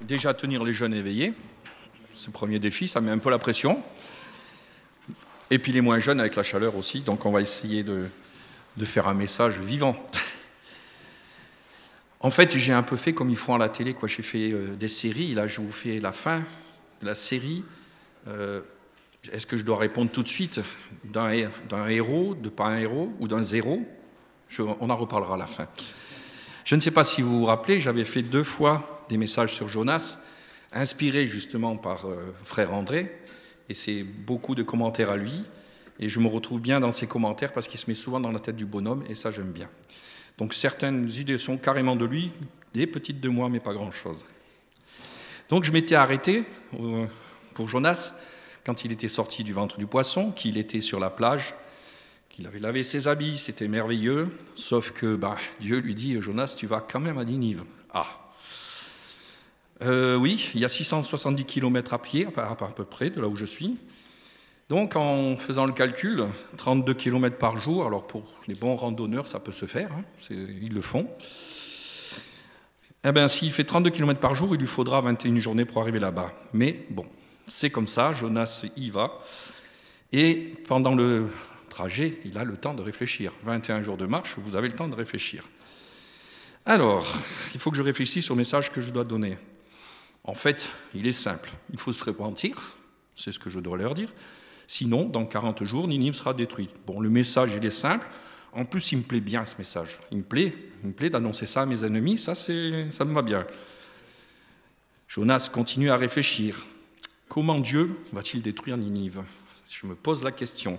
déjà tenir les jeunes éveillés. Ce premier défi, ça met un peu la pression. Et puis les moins jeunes avec la chaleur aussi. Donc on va essayer de, faire un message vivant. En fait, j'ai un peu fait comme ils font à la télé. Quoi. J'ai fait euh, des séries. Là, je vous fais la fin de la série. Euh, est-ce que je dois répondre tout de suite d'un héros, de pas un héros ou d'un zéro? On en reparlera à la fin. Je ne sais pas si vous vous rappelez, j'avais fait deux fois des messages sur Jonas, inspirés justement par euh, frère André, et c'est beaucoup de commentaires à lui. Et je me retrouve bien dans ses commentaires parce qu'il se met souvent dans la tête du bonhomme, et ça j'aime bien. Donc certaines idées sont carrément de lui, des petites de moi, mais pas grand-chose. Donc je m'étais arrêté euh, pour Jonas quand il était sorti du ventre du poisson, qu'il était sur la plage, qu'il avait lavé ses habits, c'était merveilleux, sauf que bah, Dieu lui dit, Jonas, tu vas quand même à Ninive. Ah. Euh, oui, il y a 670 km à pied, à peu près, de là où je suis. Donc en faisant le calcul, 32 km par jour, alors pour les bons randonneurs, ça peut se faire, hein, ils le font. Eh bien, s'il fait 32 km par jour, il lui faudra 21 journées pour arriver là-bas. Mais bon, c'est comme ça, Jonas y va. Et pendant le trajet, il a le temps de réfléchir. 21 jours de marche, vous avez le temps de réfléchir. Alors, il faut que je réfléchisse au message que je dois donner. En fait, il est simple. Il faut se repentir, c'est ce que je dois leur dire. Sinon, dans 40 jours, Ninive sera détruite. Bon, le message, il est simple. En plus, il me plaît bien ce message. Il me plaît, il me plaît d'annoncer ça à mes ennemis, ça, ça me va bien. Jonas continue à réfléchir. Comment Dieu va-t-il détruire Ninive? Je me pose la question.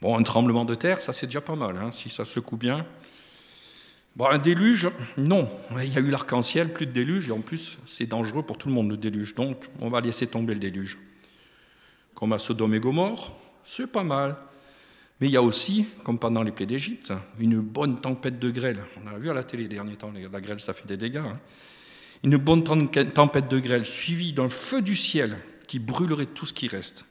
Bon, un tremblement de terre, ça c'est déjà pas mal, hein, si ça secoue bien. Un déluge, non. Il y a eu l'arc-en-ciel, plus de déluge, et en plus, c'est dangereux pour tout le monde le déluge. Donc, on va laisser tomber le déluge comme à Sodome et Gomorre, c'est pas mal. Mais il y a aussi, comme pendant les plaies d'Égypte, une bonne tempête de grêle. On a vu à la télé les derniers temps, la grêle, ça fait des dégâts. Hein. Une bonne tempête de grêle suivie d'un feu du ciel qui brûlerait tout ce qui reste.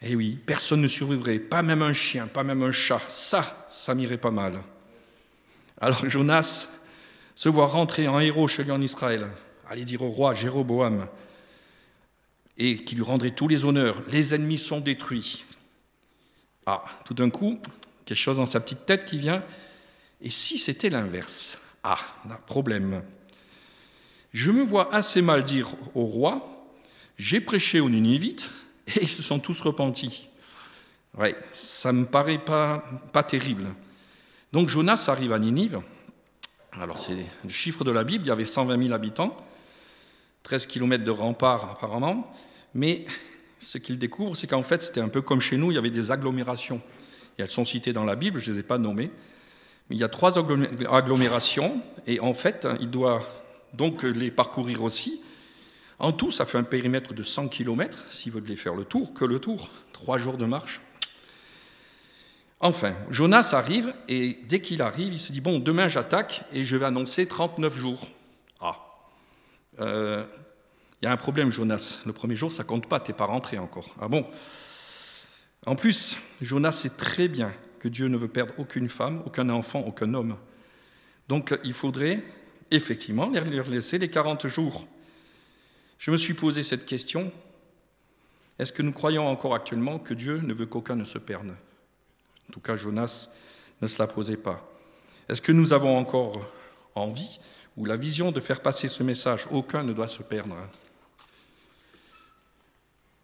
Eh oui, personne ne survivrait, pas même un chien, pas même un chat. Ça, ça m'irait pas mal. Alors Jonas se voit rentrer en héros chez lui en Israël, aller dire au roi Jéroboam et qui lui rendrait tous les honneurs. Les ennemis sont détruits. Ah, tout d'un coup, quelque chose dans sa petite tête qui vient. Et si c'était l'inverse? Ah, problème. Je me vois assez mal dire au roi J'ai prêché aux Ninivites et ils se sont tous repentis. Ouais, ça me paraît pas terrible. Donc Jonas arrive à Ninive. Alors c'est le chiffre de la Bible, il y avait 120 000 habitants. 13 km de rempart apparemment, mais ce qu'il découvre, c'est qu'en fait, c'était un peu comme chez nous, il y avait des agglomérations. Et elles sont citées dans la Bible, je ne les ai pas nommées, mais il y a trois agglomérations, et en fait, il doit donc les parcourir aussi. En tout, ça fait un périmètre de 100 km, s'il veut les faire le tour, que le tour, trois jours de marche. Enfin, Jonas arrive, et dès qu'il arrive, il se dit, bon, demain j'attaque, et je vais annoncer 39 jours. Euh, il y a un problème, Jonas. Le premier jour, ça compte pas, t'es pas rentré encore. Ah bon En plus, Jonas sait très bien que Dieu ne veut perdre aucune femme, aucun enfant, aucun homme. Donc il faudrait effectivement leur laisser les 40 jours. Je me suis posé cette question. Est-ce que nous croyons encore actuellement que Dieu ne veut qu'aucun ne se perde En tout cas, Jonas ne se la posait pas. Est-ce que nous avons encore envie ou la vision de faire passer ce message. Aucun ne doit se perdre.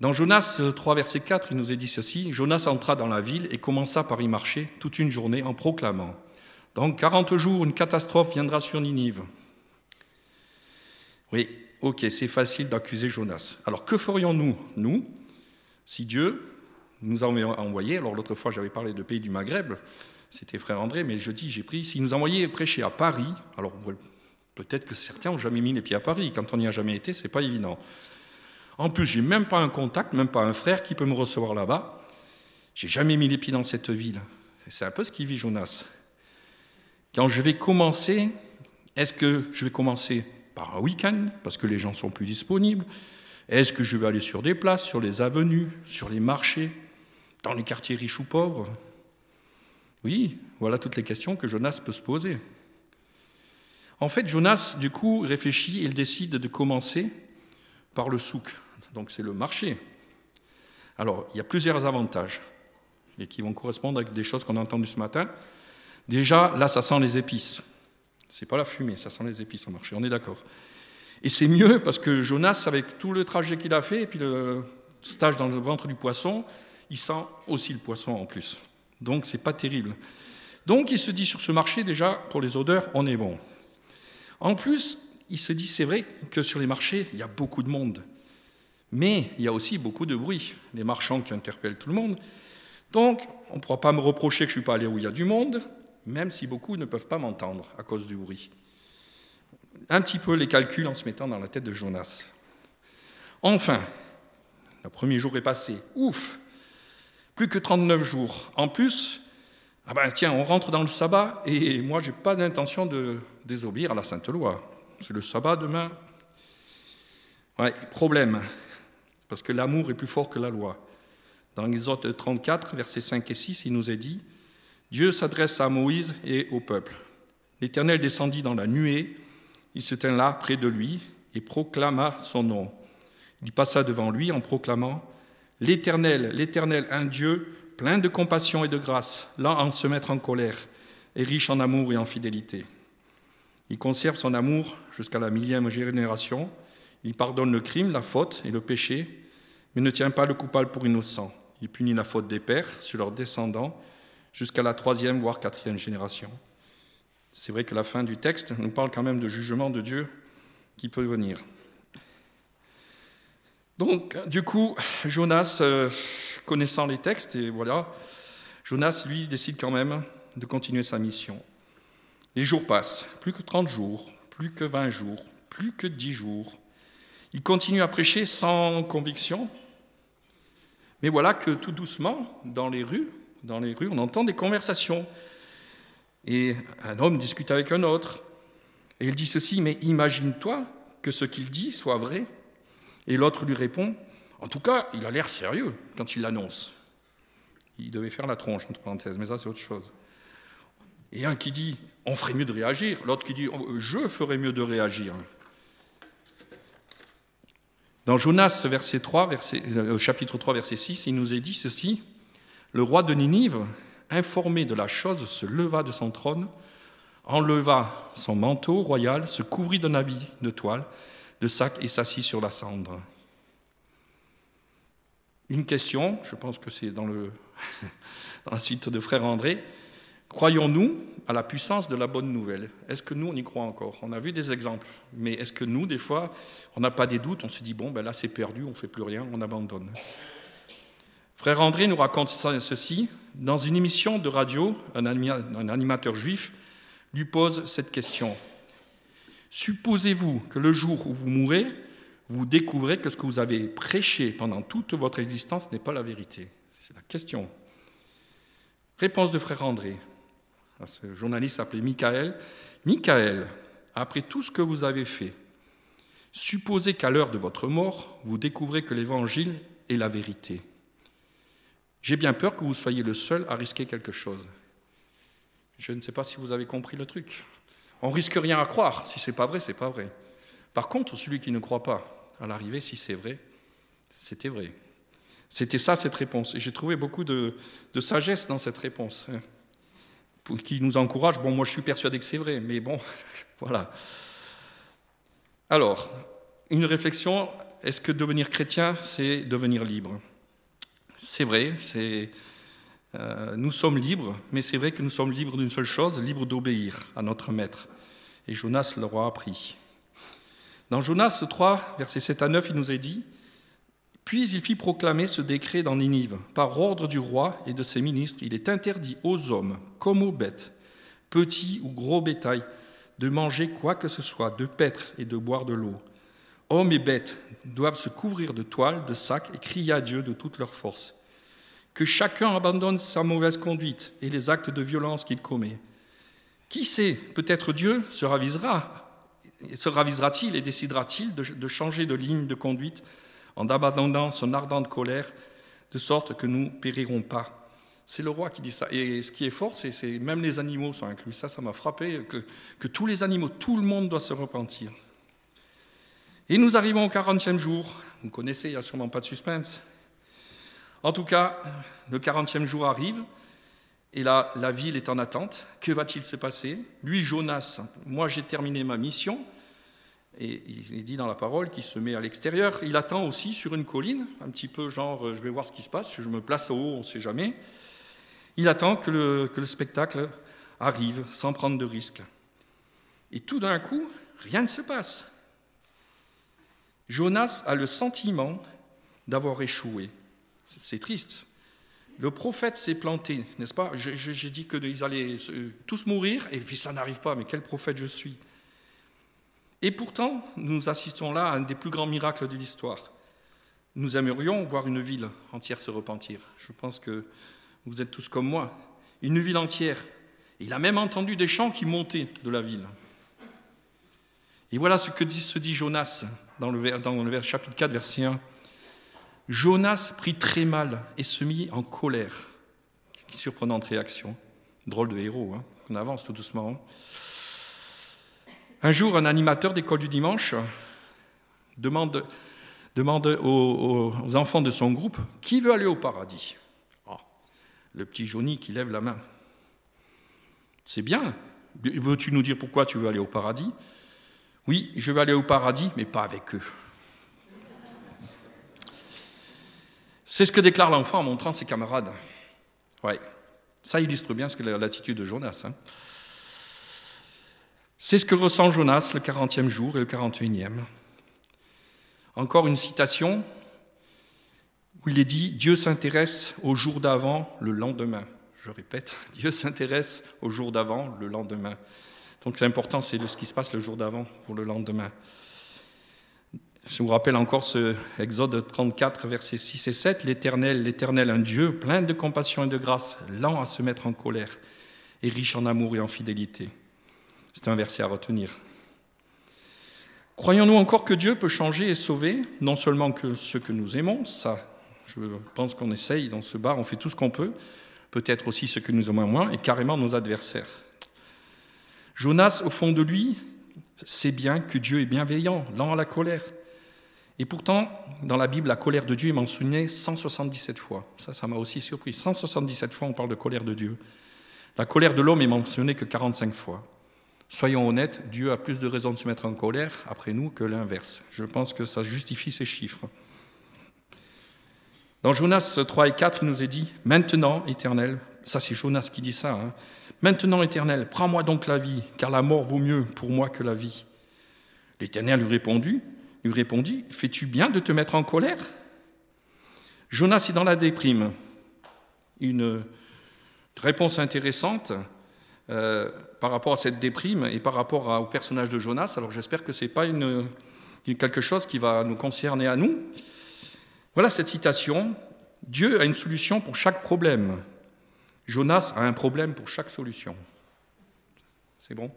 Dans Jonas 3, verset 4, il nous est dit ceci Jonas entra dans la ville et commença par y marcher toute une journée en proclamant Dans 40 jours, une catastrophe viendra sur Ninive. Oui, ok, c'est facile d'accuser Jonas. Alors que ferions-nous, nous, si Dieu nous a envoyé Alors l'autre fois, j'avais parlé de pays du Maghreb, c'était frère André, mais je dis, j'ai pris, s'il nous envoyait prêcher à Paris, alors Peut-être que certains n'ont jamais mis les pieds à Paris. Quand on n'y a jamais été, c'est pas évident. En plus, j'ai même pas un contact, même pas un frère qui peut me recevoir là-bas. J'ai jamais mis les pieds dans cette ville. C'est un peu ce qui vit Jonas. Quand je vais commencer, est-ce que je vais commencer par un week-end, parce que les gens sont plus disponibles? Est-ce que je vais aller sur des places, sur les avenues, sur les marchés, dans les quartiers riches ou pauvres Oui, voilà toutes les questions que Jonas peut se poser. En fait, Jonas, du coup, réfléchit, il décide de commencer par le souk, donc c'est le marché. Alors, il y a plusieurs avantages, et qui vont correspondre avec des choses qu'on a entendues ce matin. Déjà, là, ça sent les épices. C'est pas la fumée, ça sent les épices au marché, on est d'accord. Et c'est mieux parce que Jonas, avec tout le trajet qu'il a fait, et puis le stage dans le ventre du poisson, il sent aussi le poisson en plus. Donc, c'est pas terrible. Donc, il se dit sur ce marché, déjà, pour les odeurs, on est bon. En plus, il se dit, c'est vrai que sur les marchés, il y a beaucoup de monde. Mais il y a aussi beaucoup de bruit, les marchands qui interpellent tout le monde. Donc, on ne pourra pas me reprocher que je ne suis pas allé où il y a du monde, même si beaucoup ne peuvent pas m'entendre à cause du bruit. Un petit peu les calculs en se mettant dans la tête de Jonas. Enfin, le premier jour est passé. Ouf Plus que 39 jours. En plus, ah ben tiens, on rentre dans le sabbat et moi, je n'ai pas d'intention de désobéir à la Sainte Loi. C'est le sabbat demain. Problème, parce que l'amour est plus fort que la loi. Dans l'Exode 34, versets 5 et 6, il nous est dit Dieu s'adresse à Moïse et au peuple. L'Éternel descendit dans la nuée, il se tint là près de lui et proclama son nom. Il passa devant lui en proclamant L'Éternel, l'Éternel, un Dieu plein de compassion et de grâce, lent en se mettre en colère et riche en amour et en fidélité. Il conserve son amour jusqu'à la millième génération. Il pardonne le crime, la faute et le péché, mais ne tient pas le coupable pour innocent. Il punit la faute des pères sur leurs descendants jusqu'à la troisième, voire quatrième génération. C'est vrai que la fin du texte nous parle quand même de jugement de Dieu qui peut venir. Donc, du coup, Jonas, euh, connaissant les textes, et voilà, Jonas, lui, décide quand même de continuer sa mission. Les jours passent, plus que 30 jours, plus que 20 jours, plus que 10 jours. Il continue à prêcher sans conviction. Mais voilà que tout doucement, dans les rues, dans les rues, on entend des conversations. Et un homme discute avec un autre. Et il dit ceci, mais imagine-toi que ce qu'il dit soit vrai. Et l'autre lui répond, en tout cas, il a l'air sérieux quand il l'annonce. Il devait faire la tronche, entre parenthèses, mais ça c'est autre chose. Et un qui dit, on ferait mieux de réagir. L'autre qui dit, oh, je ferais mieux de réagir. Dans Jonas, verset 3, verset, euh, chapitre 3, verset 6, il nous est dit ceci. Le roi de Ninive, informé de la chose, se leva de son trône, enleva son manteau royal, se couvrit d'un habit de toile, de sac et s'assit sur la cendre. Une question, je pense que c'est dans, la suite de Frère André. Croyons-nous à la puissance de la bonne nouvelle? Est-ce que nous, on y croit encore? On a vu des exemples, mais est-ce que nous, des fois, on n'a pas des doutes On se dit, bon, ben là, c'est perdu, on ne fait plus rien, on abandonne? Frère André nous raconte ceci. Dans une émission de radio, un animateur juif lui pose cette question. Supposez-vous que le jour où vous mourrez, vous découvrez que ce que vous avez prêché pendant toute votre existence n'est pas la vérité C'est la question. Réponse de frère André à ce journaliste appelé Michael. Michael, après tout ce que vous avez fait, supposez qu'à l'heure de votre mort, vous découvrez que l'Évangile est la vérité. J'ai bien peur que vous soyez le seul à risquer quelque chose. Je ne sais pas si vous avez compris le truc. On risque rien à croire. Si c'est pas vrai, c'est pas vrai. Par contre, celui qui ne croit pas, à l'arrivée, si c'est vrai, c'était vrai. C'était ça cette réponse. Et j'ai trouvé beaucoup de, sagesse dans cette réponse. Hein qui nous encourage. Bon, moi je suis persuadé que c'est vrai, mais bon, voilà. Alors, une réflexion, est-ce que devenir chrétien, c'est devenir libre? C'est vrai, c'est, euh, nous sommes libres, mais c'est vrai que nous sommes libres d'une seule chose, libres d'obéir à notre Maître. Et Jonas leur a appris. Dans Jonas 3, versets 7 à 9, il nous est dit puis il fit proclamer ce décret dans Ninive. Par ordre du roi et de ses ministres, il est interdit aux hommes comme aux bêtes, petits ou gros bétail, de manger quoi que ce soit, de paître et de boire de l'eau. Hommes et bêtes doivent se couvrir de toiles, de sacs et crier à Dieu de toute leur force. Que chacun abandonne sa mauvaise conduite et les actes de violence qu'il commet. Qui sait, peut-être Dieu se ravisera, se ravisera-t-il et décidera-t-il de changer de ligne de conduite en abandonnant son ardente colère, de sorte que nous périrons pas? C'est le roi qui dit ça. Et ce qui est fort, c'est que même les animaux sont inclus. Ça, ça m'a frappé, que, que tous les animaux, tout le monde doit se repentir. Et nous arrivons au 40e jour. Vous connaissez, il n'y a sûrement pas de suspense. En tout cas, le 40e jour arrive, et là, la ville est en attente. Que va-t-il se passer? Lui, Jonas, moi j'ai terminé ma mission, et il dit dans la parole qu'il se met à l'extérieur. Il attend aussi sur une colline, un petit peu genre, je vais voir ce qui se passe, je me place au haut, on ne sait jamais. Il attend que le, que le spectacle arrive sans prendre de risques. Et tout d'un coup, rien ne se passe. Jonas a le sentiment d'avoir échoué. C'est triste. Le prophète s'est planté, n'est-ce pas? J'ai dit qu'ils allaient tous mourir, et puis ça n'arrive pas, mais quel prophète je suis? Et pourtant, nous assistons là à un des plus grands miracles de l'histoire. Nous aimerions voir une ville entière se repentir. Je pense que vous êtes tous comme moi. Une ville entière. Il a même entendu des chants qui montaient de la ville. Et voilà ce que se dit Jonas dans le, dans le chapitre 4, verset 1. Jonas prit très mal et se mit en colère. Surprenante réaction. Drôle de héros, hein. on avance tout doucement. Hein. Un jour, un animateur d'école du dimanche demande, aux, enfants de son groupe qui veut aller au paradis? Ah, le petit Johnny qui lève la main. C'est bien. Veux-tu nous dire pourquoi tu veux aller au paradis Oui, je veux aller au paradis, mais pas avec eux. C'est ce que déclare l'enfant en montrant ses camarades. Ouais, ça illustre bien ce que l'attitude de Jonas. Hein. C'est ce que ressent Jonas le 40e jour et le 41e. Encore une citation où il est dit Dieu s'intéresse au jour d'avant, le lendemain. Je répète, Dieu s'intéresse au jour d'avant, le lendemain. Donc c'est important, c'est ce qui se passe le jour d'avant pour le lendemain. Je vous rappelle encore ce Exode 34, versets 6 et 7. L'Éternel, l'Éternel, un Dieu plein de compassion et de grâce, lent à se mettre en colère et riche en amour et en fidélité. C'est un verset à retenir. Croyons-nous encore que Dieu peut changer et sauver, non seulement que ceux que nous aimons, ça, je pense qu'on essaye dans ce bar, on fait tout ce qu'on peut, peut-être aussi ceux que nous aimons moins, et carrément nos adversaires. Jonas, au fond de lui, sait bien que Dieu est bienveillant, lent à la colère, et pourtant, dans la Bible, la colère de Dieu est mentionnée 177 fois. Ça, ça m'a aussi surpris. 177 fois, on parle de colère de Dieu. La colère de l'homme est mentionnée que 45 fois. Soyons honnêtes, Dieu a plus de raisons de se mettre en colère après nous que l'inverse. Je pense que ça justifie ces chiffres. Dans Jonas 3 et 4, il nous est dit Maintenant, éternel, ça c'est Jonas qui dit ça, hein, Maintenant, éternel, prends-moi donc la vie, car la mort vaut mieux pour moi que la vie. L'éternel lui répondit lui répondit Fais-tu bien de te mettre en colère? Jonas est dans la déprime. Une réponse intéressante euh, par rapport à cette déprime et par rapport au personnage de Jonas. Alors j'espère que ce n'est pas quelque chose qui va nous concerner à nous. Voilà cette citation. Dieu a une solution pour chaque problème. Jonas a un problème pour chaque solution. C'est bon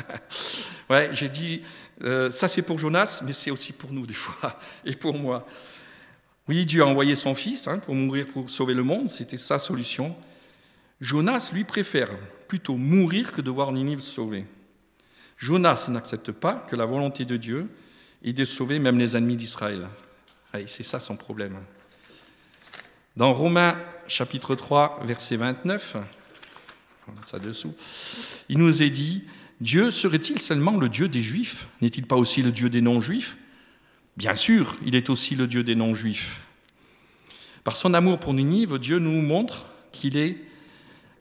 Ouais, j'ai dit, euh, ça c'est pour Jonas, mais c'est aussi pour nous des fois, et pour moi. Oui, Dieu a envoyé son fils hein, pour mourir, pour sauver le monde, c'était sa solution. Jonas, lui, préfère plutôt mourir que de voir Ninive sauvée. Jonas n'accepte pas que la volonté de Dieu est de sauver même les ennemis d'Israël. c'est ça son problème. Dans Romains chapitre 3, verset 29, ça dessous. Il nous est dit, Dieu serait-il seulement le Dieu des Juifs? N'est-il pas aussi le Dieu des non-Juifs? Bien sûr, il est aussi le Dieu des non-Juifs. Par son amour pour Ninive, Dieu nous montre qu'il est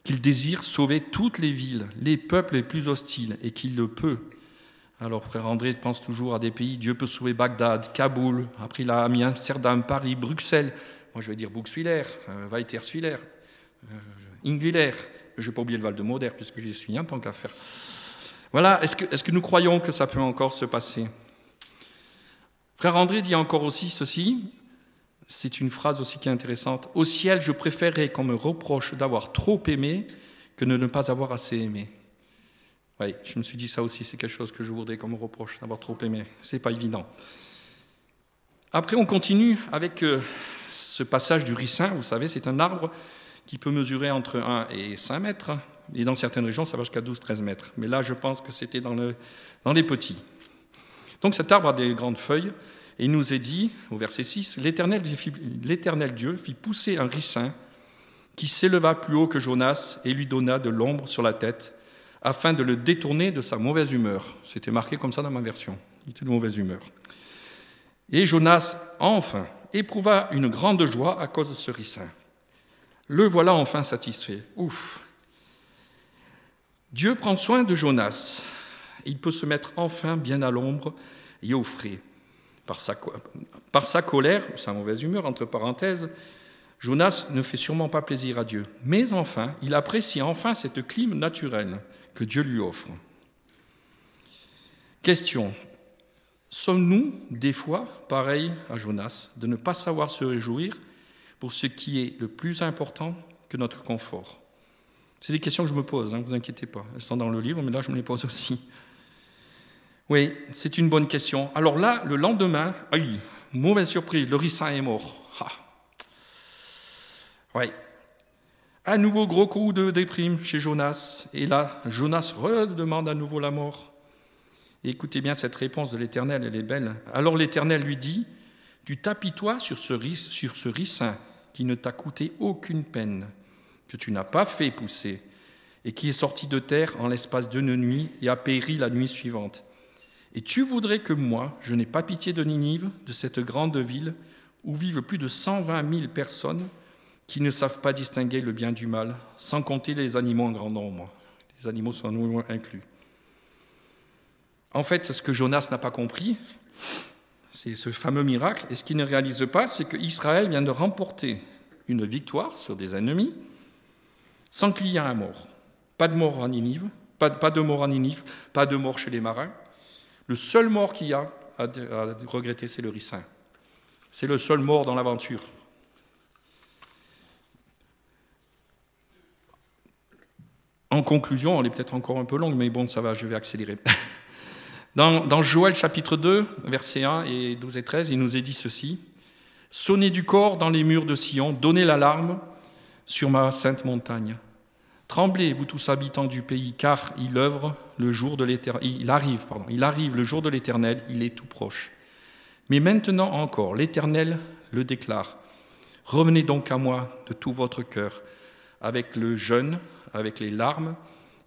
qu'il désire sauver toutes les villes, les peuples les plus hostiles, et qu'il le peut. Alors, frère André pense toujours à des pays. Dieu peut sauver Bagdad, Kaboul, après il a mis Amsterdam, Paris, Bruxelles. Moi, je vais dire Buxwiller, euh, Weiterswiller, euh, je n'ai pas oublié le Val de Moder, puisque j'y suis, en tant qu'à faire. Voilà, est-ce que, est que nous croyons que ça peut encore se passer? Frère André dit encore aussi ceci, c'est une phrase aussi qui est intéressante. Au ciel, je préférerais qu'on me reproche d'avoir trop aimé que de ne pas avoir assez aimé. Oui, je me suis dit ça aussi, c'est quelque chose que je voudrais qu'on me reproche d'avoir trop aimé. C'est pas évident. Après, on continue avec euh, ce passage du ricin. Vous savez, c'est un arbre qui peut mesurer entre 1 et 5 mètres. Et dans certaines régions, ça va jusqu'à 12-13 mètres. Mais là, je pense que c'était dans, le, dans les petits. Donc cet arbre a des grandes feuilles. Et il nous est dit, au verset 6, L'Éternel Dieu fit pousser un ricin qui s'éleva plus haut que Jonas et lui donna de l'ombre sur la tête, afin de le détourner de sa mauvaise humeur. C'était marqué comme ça dans ma version. Il était de mauvaise humeur. Et Jonas, enfin, éprouva une grande joie à cause de ce ricin. Le voilà enfin satisfait. Ouf. Dieu prend soin de Jonas. Il peut se mettre enfin bien à l'ombre et au frais. Par sa, par sa colère, sa mauvaise humeur, entre parenthèses, Jonas ne fait sûrement pas plaisir à Dieu. Mais enfin, il apprécie enfin cette clim naturelle que Dieu lui offre. Question. Sommes-nous, des fois, pareils à Jonas, de ne pas savoir se réjouir pour ce qui est le plus important que notre confort C'est des questions que je me pose, ne hein, vous inquiétez pas. Elles sont dans le livre, mais là, je me les pose aussi. Oui, c'est une bonne question. Alors là, le lendemain, aïe, mauvaise surprise, le ricin est mort. Ah. Oui. Un nouveau gros coup de déprime chez Jonas. Et là, Jonas redemande à nouveau la mort écoutez bien cette réponse de l'Éternel, elle est belle. Alors l'Éternel lui dit, Tu tapis-toi sur ce, sur ce ricin qui ne t'a coûté aucune peine, que tu n'as pas fait pousser, et qui est sorti de terre en l'espace d'une nuit et a péri la nuit suivante. Et tu voudrais que moi, je n'ai pas pitié de Ninive, de cette grande ville où vivent plus de 120 000 personnes qui ne savent pas distinguer le bien du mal, sans compter les animaux en grand nombre. Les animaux sont nous inclus. En fait, ce que Jonas n'a pas compris, c'est ce fameux miracle. Et ce qu'il ne réalise pas, c'est qu'Israël vient de remporter une victoire sur des ennemis sans qu'il y ait un mort. Pas de mort en Ninive, pas, de mort en Ninive, pas de mort chez les marins. Le seul mort qu'il y a à, regretter, c'est le ricin. C'est le seul mort dans l'aventure. En conclusion, elle est peut-être encore un peu longue, mais bon, ça va, je vais accélérer. Dans, Joël chapitre 2, versets 1 et 12 et 13, il nous est dit ceci Sonnez du corps dans les murs de Sion, donnez l'alarme sur ma sainte montagne. Tremblez, vous tous habitants du pays, car il œuvre le jour de l'éternel. Il arrive, il arrive le jour de l'éternel, il est tout proche. Mais maintenant encore, l'éternel le déclare. Revenez donc à moi de tout votre cœur, avec le jeûne, avec les larmes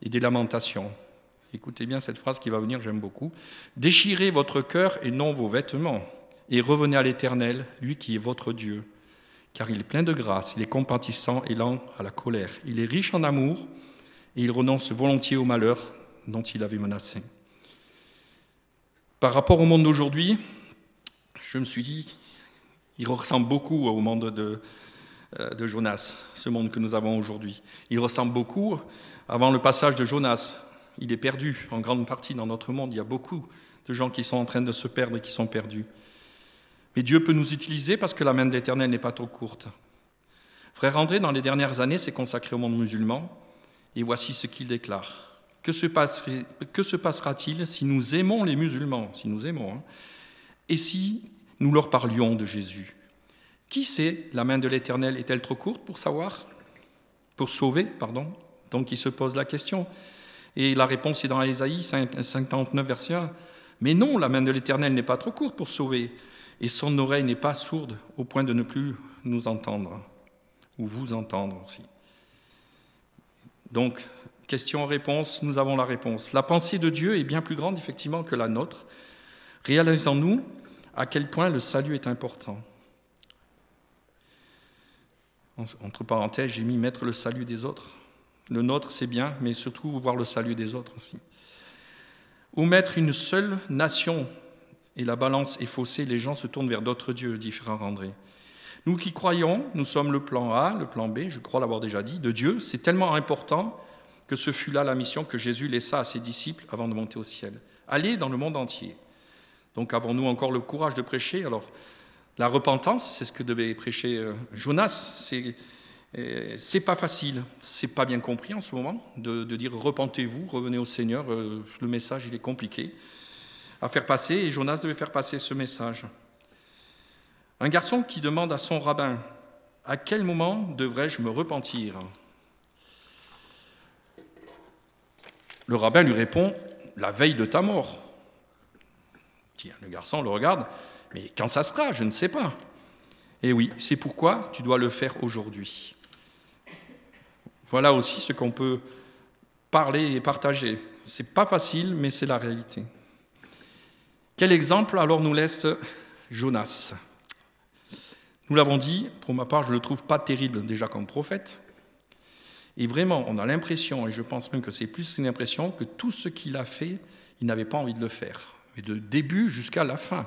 et des lamentations. Écoutez bien cette phrase qui va venir, j'aime beaucoup. Déchirez votre cœur et non vos vêtements, et revenez à l'Éternel, lui qui est votre Dieu. Car il est plein de grâce, il est compatissant et lent à la colère. Il est riche en amour, et il renonce volontiers au malheur dont il avait menacé. Par rapport au monde d'aujourd'hui, je me suis dit, il ressemble beaucoup au monde de, euh, de Jonas, ce monde que nous avons aujourd'hui. Il ressemble beaucoup avant le passage de Jonas, il est perdu en grande partie dans notre monde. Il y a beaucoup de gens qui sont en train de se perdre et qui sont perdus. Mais Dieu peut nous utiliser parce que la main de l'Éternel n'est pas trop courte. Frère André, dans les dernières années, s'est consacré au monde musulman, et voici ce qu'il déclare. Que se, passera-t-il si nous aimons les musulmans, si nous aimons, hein, et si nous leur parlions de Jésus? Qui sait, la main de l'Éternel est-elle trop courte pour savoir Pour sauver, pardon? Donc il se pose la question. Et la réponse est dans Ésaïe 59, verset 1. Mais non, la main de l'Éternel n'est pas trop courte pour sauver, et son oreille n'est pas sourde au point de ne plus nous entendre, ou vous entendre aussi. Donc, question-réponse, nous avons la réponse. La pensée de Dieu est bien plus grande, effectivement, que la nôtre. Réalisons-nous à quel point le salut est important. Entre parenthèses, j'ai mis mettre le salut des autres. Le nôtre, c'est bien, mais surtout voir le salut des autres aussi. Ou mettre une seule nation et la balance est faussée, les gens se tournent vers d'autres dieux, dit Frère André. Nous qui croyons, nous sommes le plan A, le plan B, je crois l'avoir déjà dit, de Dieu. C'est tellement important que ce fut là la mission que Jésus laissa à ses disciples avant de monter au ciel. Aller dans le monde entier. Donc avons-nous encore le courage de prêcher? Alors, la repentance, c'est ce que devait prêcher euh, Jonas, c'est c'est pas facile, c'est pas bien compris en ce moment de, dire repentez-vous, revenez au Seigneur. Euh, le message il est compliqué à faire passer et Jonas devait faire passer ce message. Un garçon qui demande à son rabbin À quel moment devrais-je me repentir? Le rabbin lui répond La veille de ta mort. Tiens, le garçon le regarde Mais quand ça sera Je ne sais pas. Et oui, c'est pourquoi tu dois le faire aujourd'hui. Voilà aussi ce qu'on peut parler et partager. C'est pas facile, mais c'est la réalité. Quel exemple alors nous laisse Jonas? Nous l'avons dit, pour ma part, je ne le trouve pas terrible déjà comme prophète. Et vraiment, on a l'impression, et je pense même que c'est plus une impression, que tout ce qu'il a fait, il n'avait pas envie de le faire. Mais de début jusqu'à la fin.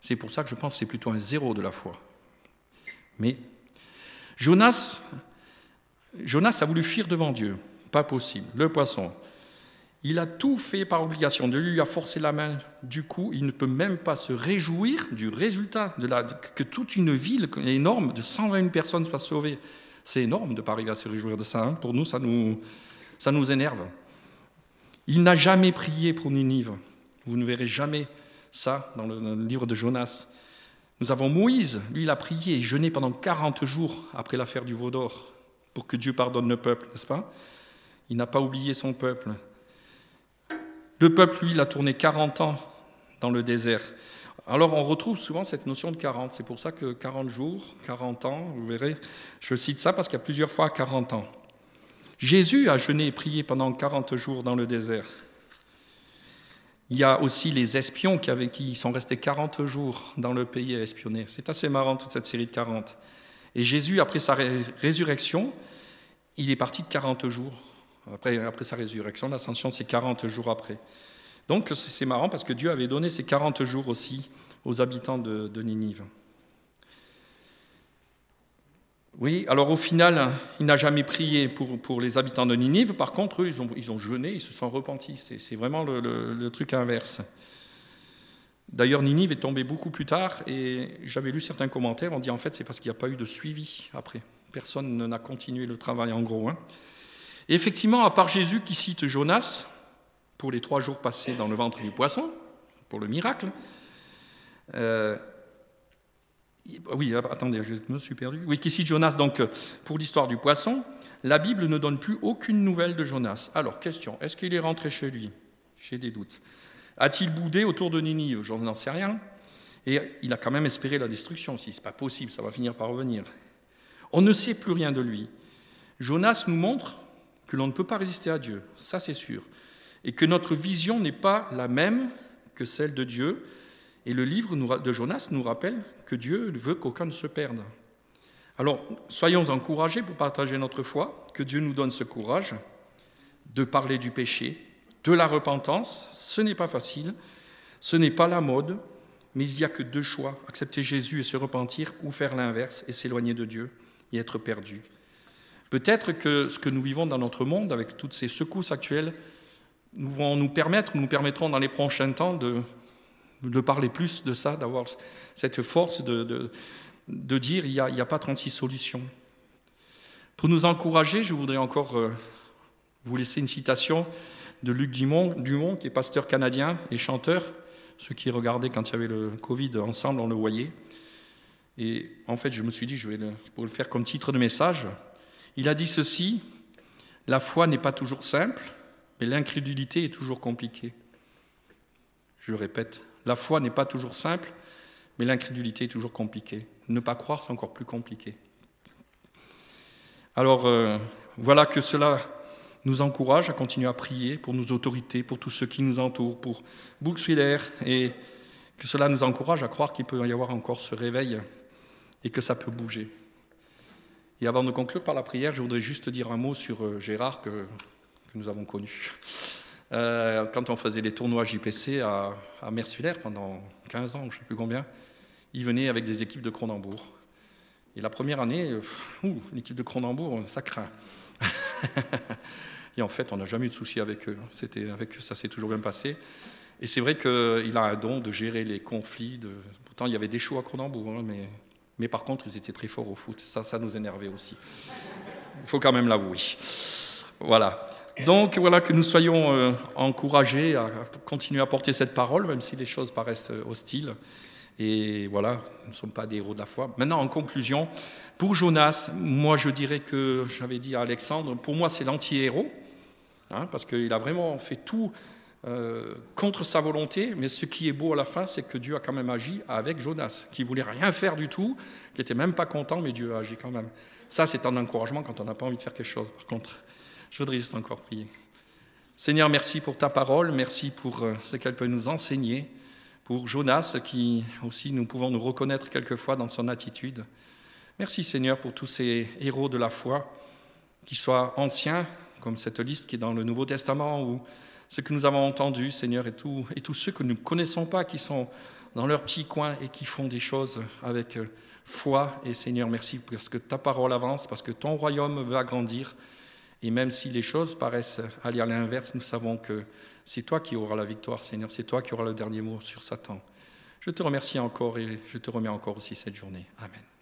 C'est pour ça que je pense que c'est plutôt un zéro de la foi. Mais Jonas, Jonas a voulu fuir devant Dieu. Pas possible. Le poisson. Il a tout fait par obligation. De lui a forcé la main. Du coup, il ne peut même pas se réjouir du résultat de la, que toute une ville énorme de 120 personnes soit sauvée. C'est énorme de ne pas arriver à se réjouir de ça. Hein. Pour nous, ça nous, ça nous énerve. Il n'a jamais prié pour Ninive. Vous ne verrez jamais ça dans le, livre de Jonas. Nous avons Moïse, lui, il a prié et jeûné pendant 40 jours après l'affaire du veau d'or pour que Dieu pardonne le peuple, n'est-ce pas? Il n'a pas oublié son peuple. Le peuple, lui, il a tourné 40 ans dans le désert. Alors on retrouve souvent cette notion de 40. C'est pour ça que 40 jours, 40 ans, vous verrez, je cite ça parce qu'il y a plusieurs fois 40 ans. Jésus a jeûné et prié pendant 40 jours dans le désert. Il y a aussi les espions qui, qui sont restés 40 jours dans le pays à espionner. C'est assez marrant toute cette série de 40. Et Jésus, après sa résurrection, il est parti de 40 jours. Après, sa résurrection, l'ascension, c'est 40 jours après. Donc c'est marrant parce que Dieu avait donné ces 40 jours aussi aux habitants de, Ninive. Oui, alors au final, il n'a jamais prié pour, les habitants de Ninive. Par contre, eux, ils ont, jeûné, ils se sont repentis. C'est vraiment le, truc inverse. D'ailleurs, Ninive est tombée beaucoup plus tard et j'avais lu certains commentaires. On dit en fait, c'est parce qu'il n'y a pas eu de suivi après. Personne n'a continué le travail en gros. Hein. Effectivement, à part Jésus qui cite Jonas, pour les trois jours passés dans le ventre du poisson, pour le miracle. Euh, oui, attendez, je me suis perdu. Oui, qu'ici Jonas, donc pour l'histoire du poisson, la Bible ne donne plus aucune nouvelle de Jonas. Alors, question, est-ce qu'il est rentré chez lui? J'ai des doutes. A-t-il boudé autour de Ninive Je n'en sais rien. Et il a quand même espéré la destruction. Si ce n'est pas possible, ça va finir par revenir. On ne sait plus rien de lui. Jonas nous montre que l'on ne peut pas résister à Dieu, ça c'est sûr et que notre vision n'est pas la même que celle de Dieu. Et le livre de Jonas nous rappelle que Dieu veut qu'aucun ne se perde. Alors, soyons encouragés pour partager notre foi, que Dieu nous donne ce courage de parler du péché, de la repentance. Ce n'est pas facile, ce n'est pas la mode, mais il n'y a que deux choix, accepter Jésus et se repentir, ou faire l'inverse et s'éloigner de Dieu et être perdu. Peut-être que ce que nous vivons dans notre monde, avec toutes ces secousses actuelles, nous vont nous permettre, nous permettrons dans les prochains temps de, parler plus de ça, d'avoir cette force de, dire il n'y a, a, pas 36 solutions. Pour nous encourager, je voudrais encore euh, vous laisser une citation de Luc Dumont, qui est pasteur canadien et chanteur. Ceux qui regardaient quand il y avait le Covid ensemble, on le voyait. Et en fait, je me suis dit, je vais le, le faire comme titre de message. Il a dit ceci La foi n'est pas toujours simple, mais l'incrédulité est toujours compliquée. Je répète, la foi n'est pas toujours simple, mais l'incrédulité est toujours compliquée. Ne pas croire, c'est encore plus compliqué. Alors euh, voilà que cela nous encourage à continuer à prier pour nos autorités, pour tous ceux qui nous entourent, pour Buxwiller, et que cela nous encourage à croire qu'il peut y avoir encore ce réveil et que ça peut bouger. Et avant de conclure par la prière, je voudrais juste dire un mot sur euh, Gérard, que nous avons connu. Euh, quand on faisait les tournois JPC à, à pendant 15 ans, je ne sais plus combien, ils venaient avec des équipes de Cronenbourg. Et la première année, euh, l'équipe de Cronenbourg, ça craint. et en fait, on n'a jamais eu de souci avec eux. C'était avec ça s'est toujours bien passé. Et c'est vrai qu'il a un don de gérer les conflits. Pourtant, il y avait des shows à Cronenbourg, mais, mais par contre, ils étaient très forts au foot. Ça, ça nous énervait aussi. Il faut quand même l'avouer. Voilà. Donc voilà que nous soyons euh, encouragés à continuer à porter cette parole, même si les choses paraissent euh, hostiles, Et voilà, nous ne sommes pas des héros de la foi. Maintenant, en conclusion, pour Jonas, moi je dirais que, j'avais dit à Alexandre, pour moi c'est l'anti-héros, hein, parce qu'il a vraiment fait tout euh, contre sa volonté, mais ce qui est beau à la fin, c'est que Dieu a quand même agi avec Jonas, qui voulait rien faire du tout, qui n'était même pas content, mais Dieu a agi quand même. Ça, c'est un encouragement quand on n'a pas envie de faire quelque chose. Par contre, je voudrais juste encore prier. Seigneur, merci pour ta parole, merci pour euh, ce qu'elle peut nous enseigner pour Jonas, qui aussi nous pouvons nous reconnaître quelquefois dans son attitude. Merci Seigneur pour tous ces héros de la foi, qui soient anciens, comme cette liste qui est dans le Nouveau Testament, ou ceux que nous avons entendus, Seigneur, et, et tous ceux que nous ne connaissons pas, qui sont dans leur petit coin et qui font des choses avec euh, foi. Et Seigneur, merci parce que ta parole avance, parce que ton royaume veut agrandir. Et même si les choses paraissent aller à l'inverse, nous savons que c'est toi qui auras la victoire, Seigneur. C'est toi qui auras le dernier mot sur Satan. Je te remercie encore et je te remets encore aussi cette journée. Amen.